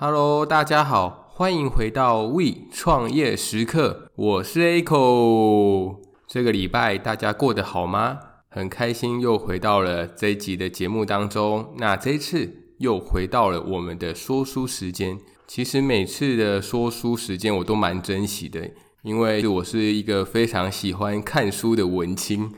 Hello，大家好，欢迎回到 We 创业时刻，我是 Echo。这个礼拜大家过得好吗？很开心又回到了这一集的节目当中。那这一次又回到了我们的说书时间。其实每次的说书时间我都蛮珍惜的，因为我是一个非常喜欢看书的文青。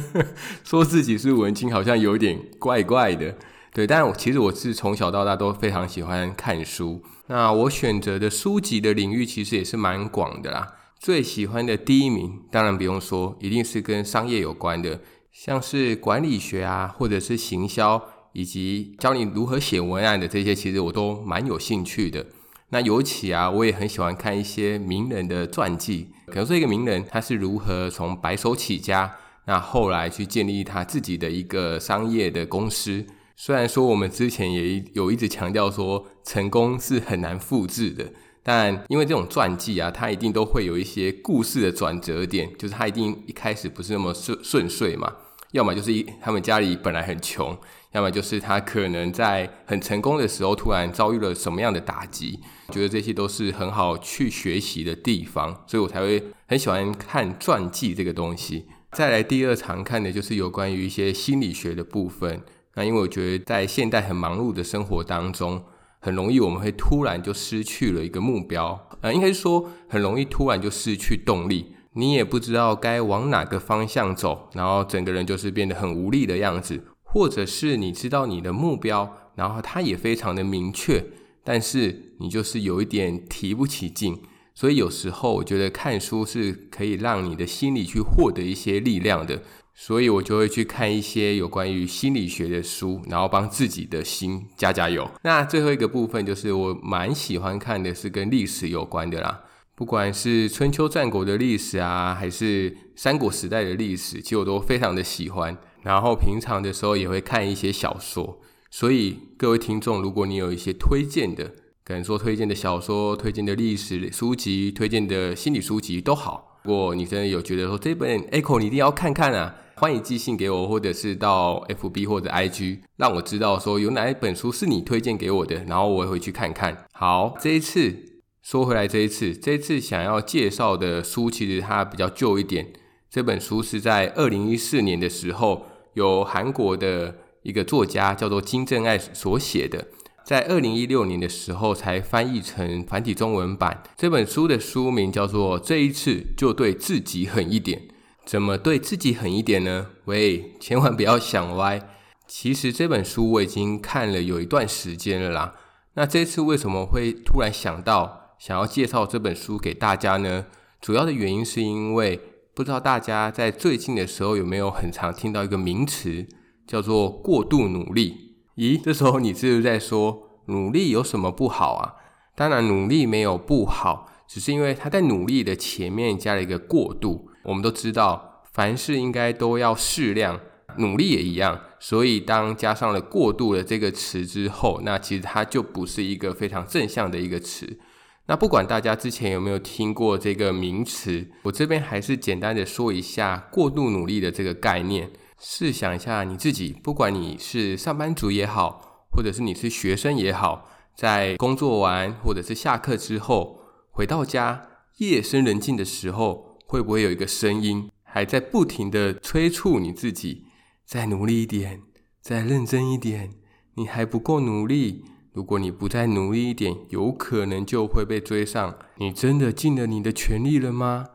说自己是文青好像有点怪怪的。对，但我其实我是从小到大都非常喜欢看书。那我选择的书籍的领域其实也是蛮广的啦。最喜欢的第一名，当然不用说，一定是跟商业有关的，像是管理学啊，或者是行销，以及教你如何写文案的这些，其实我都蛮有兴趣的。那尤其啊，我也很喜欢看一些名人的传记，可能说一个名人他是如何从白手起家，那后来去建立他自己的一个商业的公司。虽然说我们之前也有一直强调说成功是很难复制的，但因为这种传记啊，它一定都会有一些故事的转折点，就是它一定一开始不是那么顺顺遂嘛，要么就是一他们家里本来很穷，要么就是他可能在很成功的时候突然遭遇了什么样的打击，觉得这些都是很好去学习的地方，所以我才会很喜欢看传记这个东西。再来第二常看的就是有关于一些心理学的部分。那因为我觉得在现代很忙碌的生活当中，很容易我们会突然就失去了一个目标，呃，应该说很容易突然就失去动力，你也不知道该往哪个方向走，然后整个人就是变得很无力的样子，或者是你知道你的目标，然后它也非常的明确，但是你就是有一点提不起劲，所以有时候我觉得看书是可以让你的心里去获得一些力量的。所以我就会去看一些有关于心理学的书，然后帮自己的心加加油。那最后一个部分就是我蛮喜欢看的是跟历史有关的啦，不管是春秋战国的历史啊，还是三国时代的历史，其实我都非常的喜欢。然后平常的时候也会看一些小说。所以各位听众，如果你有一些推荐的，可能说推荐的小说、推荐的历史书籍、推荐的心理书籍都好。如果你真的有觉得说这本 Echo 你一定要看看啊。欢迎寄信给我，或者是到 FB 或者 IG，让我知道说有哪一本书是你推荐给我的，然后我也会去看看。好，这一次说回来，这一次这一次想要介绍的书，其实它比较旧一点。这本书是在二零一四年的时候，由韩国的一个作家叫做金正爱所写的，在二零一六年的时候才翻译成繁体中文版。这本书的书名叫做《这一次就对自己狠一点》。怎么对自己狠一点呢？喂，千万不要想歪。其实这本书我已经看了有一段时间了啦。那这次为什么会突然想到想要介绍这本书给大家呢？主要的原因是因为不知道大家在最近的时候有没有很常听到一个名词，叫做过度努力。咦，这时候你是不是在说努力有什么不好啊？当然，努力没有不好，只是因为他在努力的前面加了一个过度。我们都知道，凡事应该都要适量，努力也一样。所以，当加上了“过度”的这个词之后，那其实它就不是一个非常正向的一个词。那不管大家之前有没有听过这个名词，我这边还是简单的说一下“过度努力”的这个概念。试想一下你自己，不管你是上班族也好，或者是你是学生也好，在工作完或者是下课之后回到家，夜深人静的时候。会不会有一个声音还在不停地催促你自己，再努力一点，再认真一点？你还不够努力。如果你不再努力一点，有可能就会被追上。你真的尽了你的全力了吗？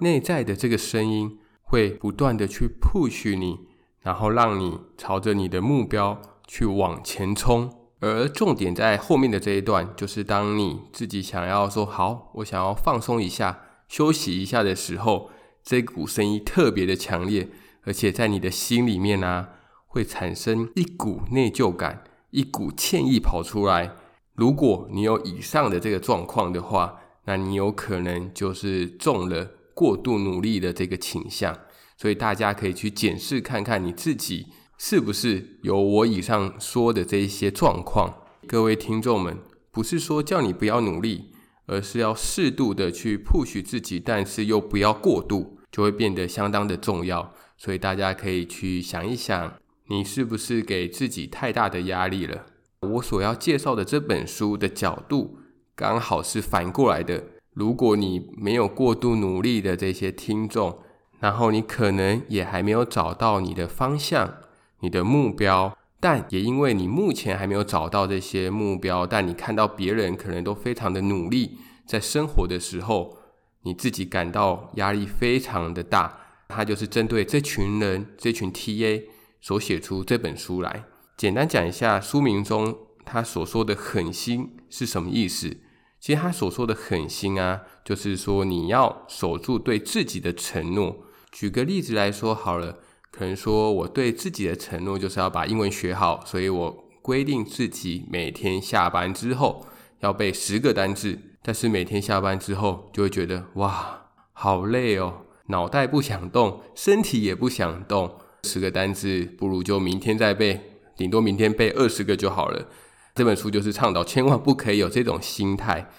内在的这个声音会不断地去 push 你，然后让你朝着你的目标去往前冲。而重点在后面的这一段，就是当你自己想要说好，我想要放松一下。休息一下的时候，这股声音特别的强烈，而且在你的心里面呢、会产生一股内疚感，一股歉意跑出来。如果你有以上的这个状况的话，那你有可能就是中了过度努力的这个倾向。所以大家可以去检视看看你自己是不是有我以上说的这一些状况。各位听众们，不是说叫你不要努力。而是要适度的去 push 自己，但是又不要过度，就会变得相当的重要。所以大家可以去想一想，你是不是给自己太大的压力了？我所要介绍的这本书的角度刚好是反过来的。如果你没有过度努力的这些听众，然后你可能也还没有找到你的方向、你的目标，但也因为你目前还没有找到这些目标，但你看到别人可能都非常的努力，在生活的时候，你自己感到压力非常的大。他就是针对这群人、这群 TA 所写出这本书来。简单讲一下书名中他所说的“狠心”是什么意思。其实他所说的“狠心”啊，就是说你要守住对自己的承诺。举个例子来说好了，可能说我对自己的承诺就是要把英文学好，所以我规定自己每天下班之后要背十个单字。但是每天下班之后就会觉得哇，好累哦，脑袋不想动，身体也不想动，十个单字不如就明天再背。顶多明天背二十个就好了。这本书就是倡导，千万不可以有这种心态。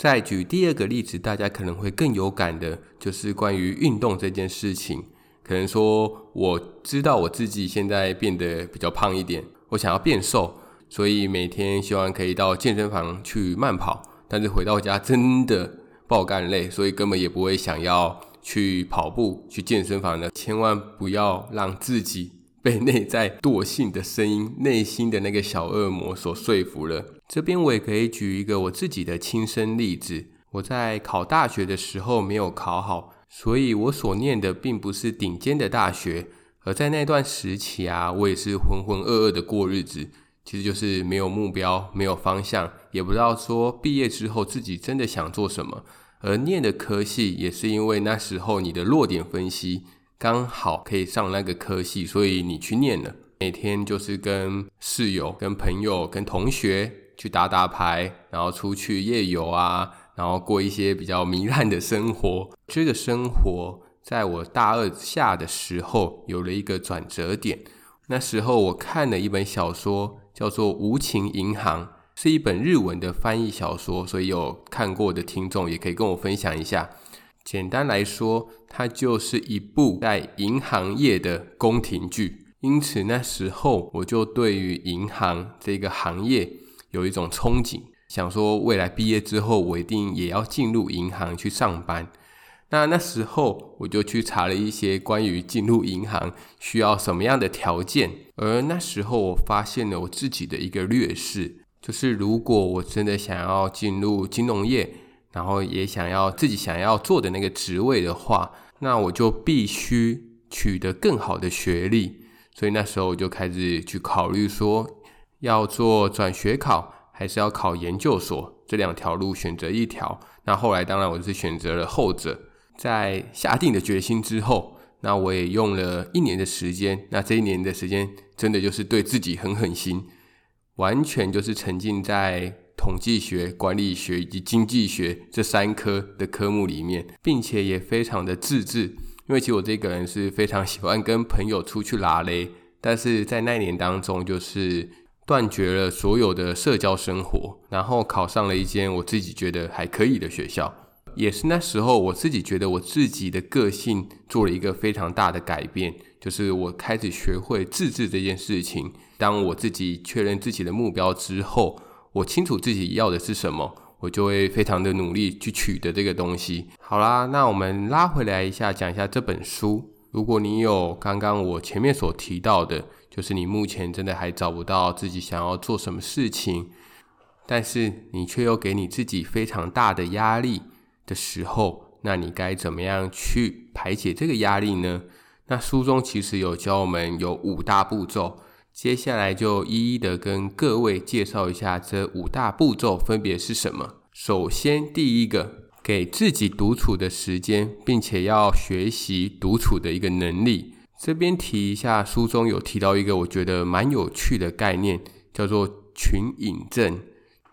再举第二个例子，大家可能会更有感的，就是关于运动这件事情。可能说，我知道我自己现在变得比较胖一点，我想要变瘦，所以每天希望可以到健身房去慢跑。但是回到家真的爆干累，所以根本也不会想要去跑步、去健身房的。千万不要让自己。被内在惰性的声音、内心的那个小恶魔所说服了。这边我也可以举一个我自己的亲身例子。我在考大学的时候没有考好，所以我所念的并不是顶尖的大学。而在那段时期啊，我也是浑浑噩噩的过日子，其实就是没有目标、没有方向，也不知道说毕业之后自己真的想做什么。而念的科系也是因为那时候你的弱点分析。刚好可以上那个科系，所以你去念了。每天就是跟室友、跟朋友、跟同学去打打牌，然后出去夜游啊，然后过一些比较糜烂的生活。这个生活在我大二下的时候有了一个转折点。那时候我看了一本小说，叫做《无情银行》，是一本日文的翻译小说，所以有看过的听众也可以跟我分享一下。简单来说，它就是一部在银行业的宫廷剧。因此那时候我就对于银行这个行业有一种憧憬，想说未来毕业之后我一定也要进入银行去上班。那那时候我就去查了一些关于进入银行需要什么样的条件，而那时候我发现了我自己的一个劣势，就是如果我真的想要进入金融业。然后也想要自己想要做的那个职位的话，那我就必须取得更好的学历。所以那时候我就开始去考虑说，要做转学考还是要考研究所，这两条路选择一条。那后来当然我是选择了后者。在下定了决心之后，那我也用了一年的时间。那这一年的时间真的就是对自己很狠心，完全就是沉浸在。统计学、管理学以及经济学这三科的科目里面，并且也非常的自制，因为其实我这个人是非常喜欢跟朋友出去拉嘞，但是在那一年当中，就是断绝了所有的社交生活，然后考上了一间我自己觉得还可以的学校，也是那时候我自己觉得我自己的个性做了一个非常大的改变，就是我开始学会自制这件事情。当我自己确认自己的目标之后。我清楚自己要的是什么，我就会非常的努力去取得这个东西。好啦，那我们拉回来一下，讲一下这本书。如果你有刚刚我前面所提到的，就是你目前真的还找不到自己想要做什么事情，但是你却又给你自己非常大的压力的时候，那你该怎么样去排解这个压力呢？那书中其实有教我们有五大步骤。接下来就一一的跟各位介绍一下这五大步骤分别是什么。首先，第一个，给自己独处的时间，并且要学习独处的一个能力。这边提一下，书中有提到一个我觉得蛮有趣的概念，叫做群瘾症。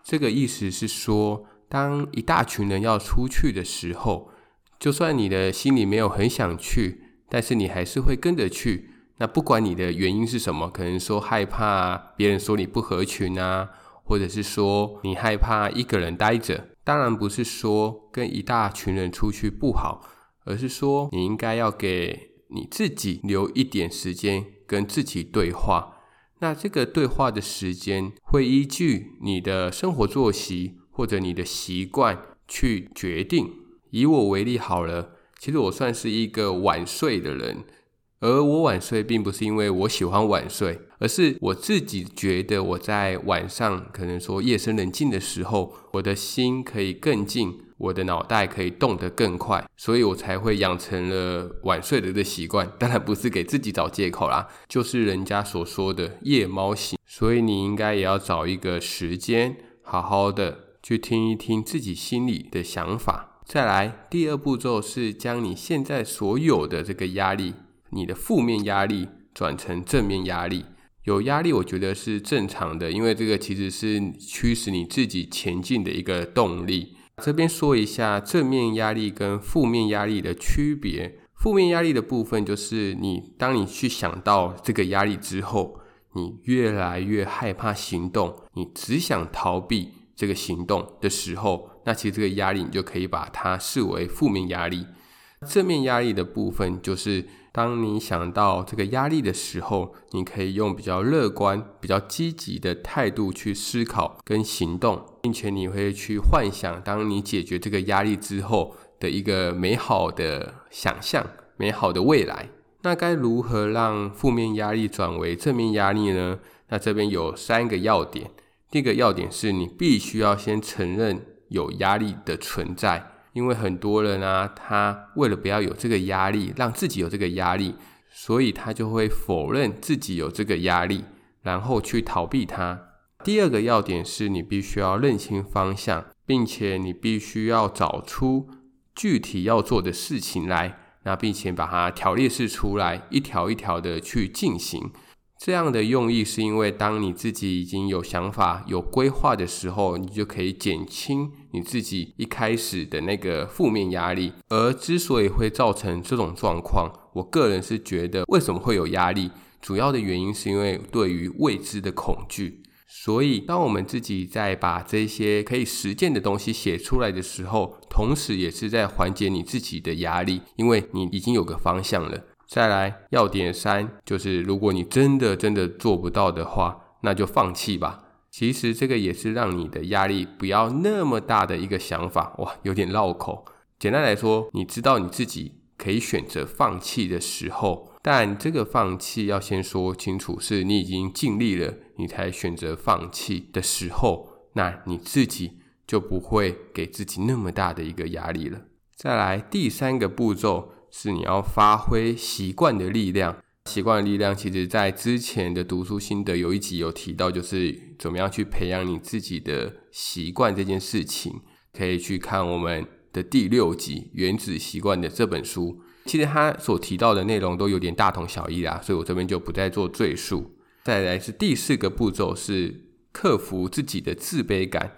这个意思是说，当一大群人要出去的时候，就算你的心里没有很想去，但是你还是会跟着去。那不管你的原因是什么，可能说害怕别人说你不合群啊，或者是说你害怕一个人待着。当然不是说跟一大群人出去不好，而是说你应该要给你自己留一点时间跟自己对话。那这个对话的时间会依据你的生活作息或者你的习惯去决定。以我为例好了，其实我算是一个晚睡的人。而我晚睡，并不是因为我喜欢晚睡，而是我自己觉得我在晚上，可能说夜深人静的时候，我的心可以更静，我的脑袋可以动得更快，所以我才会养成了晚睡的这习惯。当然不是给自己找借口啦，就是人家所说的夜猫型。所以你应该也要找一个时间，好好的去听一听自己心里的想法。再来，第二步骤是将你现在所有的这个压力。你的负面压力转成正面压力，有压力，我觉得是正常的，因为这个其实是驱使你自己前进的一个动力。这边说一下正面压力跟负面压力的区别。负面压力的部分就是你，当你去想到这个压力之后，你越来越害怕行动，你只想逃避这个行动的时候，那其实这个压力你就可以把它视为负面压力。正面压力的部分就是。当你想到这个压力的时候，你可以用比较乐观、比较积极的态度去思考跟行动，并且你会去幻想，当你解决这个压力之后的一个美好的想象、美好的未来。那该如何让负面压力转为正面压力呢？那这边有三个要点。第一个要点是你必须要先承认有压力的存在。因为很多人啊，他为了不要有这个压力，让自己有这个压力，所以他就会否认自己有这个压力，然后去逃避它。第二个要点是你必须要认清方向，并且你必须要找出具体要做的事情来，那并且把它条列式出来，一条一条的去进行。这样的用意是因为，当你自己已经有想法、有规划的时候，你就可以减轻你自己一开始的那个负面压力。而之所以会造成这种状况，我个人是觉得，为什么会有压力？主要的原因是因为对于未知的恐惧。所以，当我们自己在把这些可以实践的东西写出来的时候，同时也是在缓解你自己的压力，因为你已经有个方向了。再来，要点三就是，如果你真的真的做不到的话，那就放弃吧。其实这个也是让你的压力不要那么大的一个想法。哇，有点绕口。简单来说，你知道你自己可以选择放弃的时候，但这个放弃要先说清楚，是你已经尽力了，你才选择放弃的时候，那你自己就不会给自己那么大的一个压力了。再来，第三个步骤。是你要发挥习惯的力量。习惯的力量，其实在之前的读书心得有一集有提到，就是怎么样去培养你自己的习惯这件事情，可以去看我们的第六集《原子习惯》的这本书。其实他所提到的内容都有点大同小异啦，所以我这边就不再做赘述。再来是第四个步骤，是克服自己的自卑感。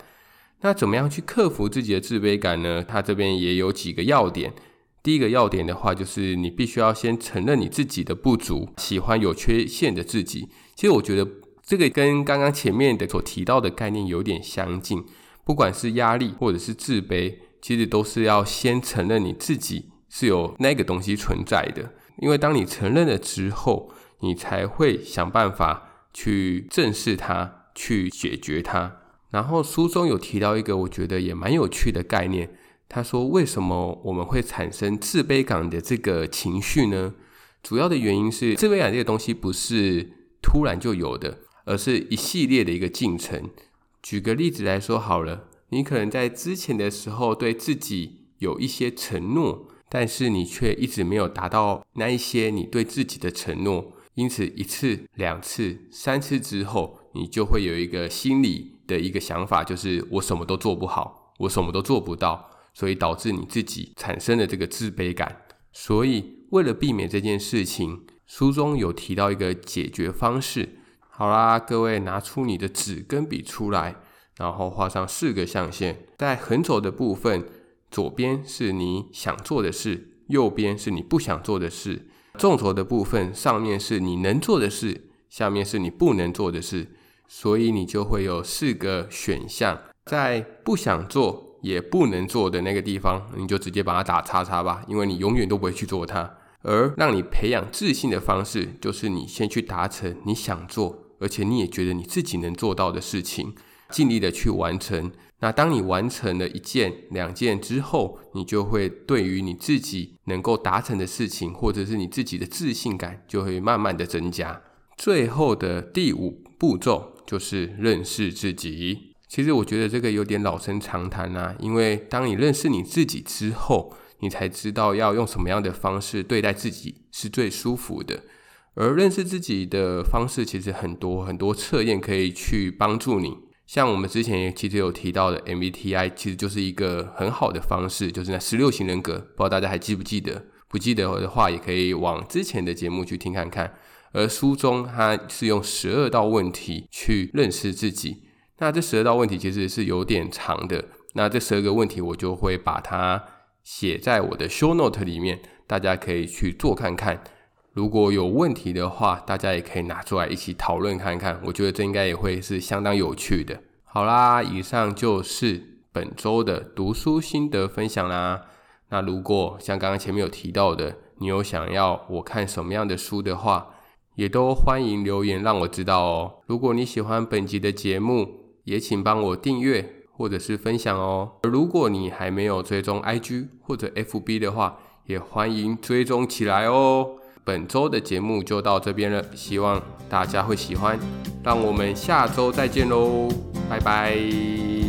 那怎么样去克服自己的自卑感呢？他这边也有几个要点。第一个要点的话，就是你必须要先承认你自己的不足，喜欢有缺陷的自己。其实我觉得这个跟刚刚前面的所提到的概念有点相近。不管是压力或者是自卑，其实都是要先承认你自己是有那个东西存在的。因为当你承认了之后，你才会想办法去正视它，去解决它。然后书中有提到一个我觉得也蛮有趣的概念。他说：“为什么我们会产生自卑感的这个情绪呢？主要的原因是自卑感这个东西不是突然就有的，而是一系列的一个进程。举个例子来说好了，你可能在之前的时候对自己有一些承诺，但是你却一直没有达到那一些你对自己的承诺，因此一次、两次、三次之后，你就会有一个心理的一个想法，就是我什么都做不好，我什么都做不到。”所以导致你自己产生了这个自卑感。所以为了避免这件事情，书中有提到一个解决方式。好啦，各位拿出你的纸跟笔出来，然后画上四个象限。在横轴的部分，左边是你想做的事，右边是你不想做的事。纵轴的部分，上面是你能做的事，下面是你不能做的事。所以你就会有四个选项，在不想做。也不能做的那个地方，你就直接把它打叉叉吧，因为你永远都不会去做它。而让你培养自信的方式，就是你先去达成你想做而且你也觉得你自己能做到的事情，尽力的去完成。那当你完成了一件、两件之后，你就会对于你自己能够达成的事情，或者是你自己的自信感，就会慢慢的增加。最后的第五步骤就是认识自己。其实我觉得这个有点老生常谈啊，因为当你认识你自己之后，你才知道要用什么样的方式对待自己是最舒服的。而认识自己的方式其实很多，很多测验可以去帮助你。像我们之前也其实有提到的 MBTI，其实就是一个很好的方式，就是那十六型人格，不知道大家还记不记得？不记得的话，也可以往之前的节目去听看看。而书中它是用十二道问题去认识自己，那这十二道问题其实是有点长的。那这十二个问题我就会把它写在我的 show note 里面，大家可以去做看看。如果有问题的话，大家也可以拿出来一起讨论看看。我觉得这应该也会是相当有趣的。好啦，以上就是本周的读书心得分享啦。那如果像刚刚前面有提到的，你有想要我看什么样的书的话，也都欢迎留言让我知道哦。如果你喜欢本集的节目，也请帮我订阅或者是分享哦。如果你还没有追踪 IG 或者 FB 的话，也欢迎追踪起来哦。本周的节目就到这边了，希望大家会喜欢。让我们下周再见喽，拜拜。